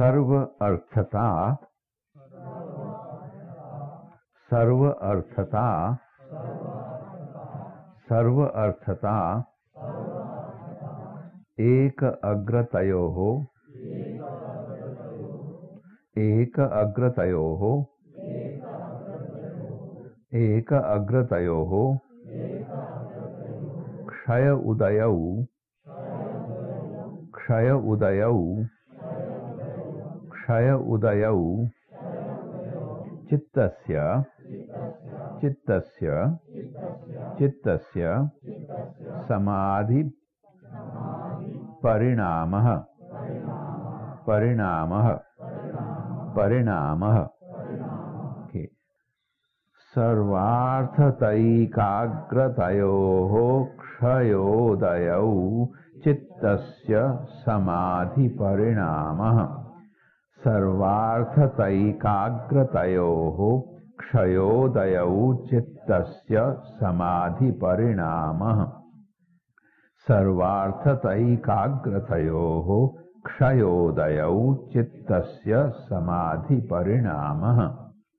सर्व अर्थता सर्व अर्थता सर्व अर्थता एक अग्रतयो एक अग्रतयो एक अग्रतयो क्षय उदयौ क्षय उदयौ क्षय उदयौ चित्तस्य चित्तस्य चित्तस्य समाधि परिणामः परिणामः परिणामः. सर्वार्थतैकाग्रतयोः क्षयोदयौ चित्तस्य समाधिपरिणामः सर्वार्थतैकाग्रतयोः क्षयोदयौ चित्तस्य समाधिपरिणामः। सर्वार्थतैकाग्रतयोः क्षयोदयौ चित्तस्य समाधिपरिणामः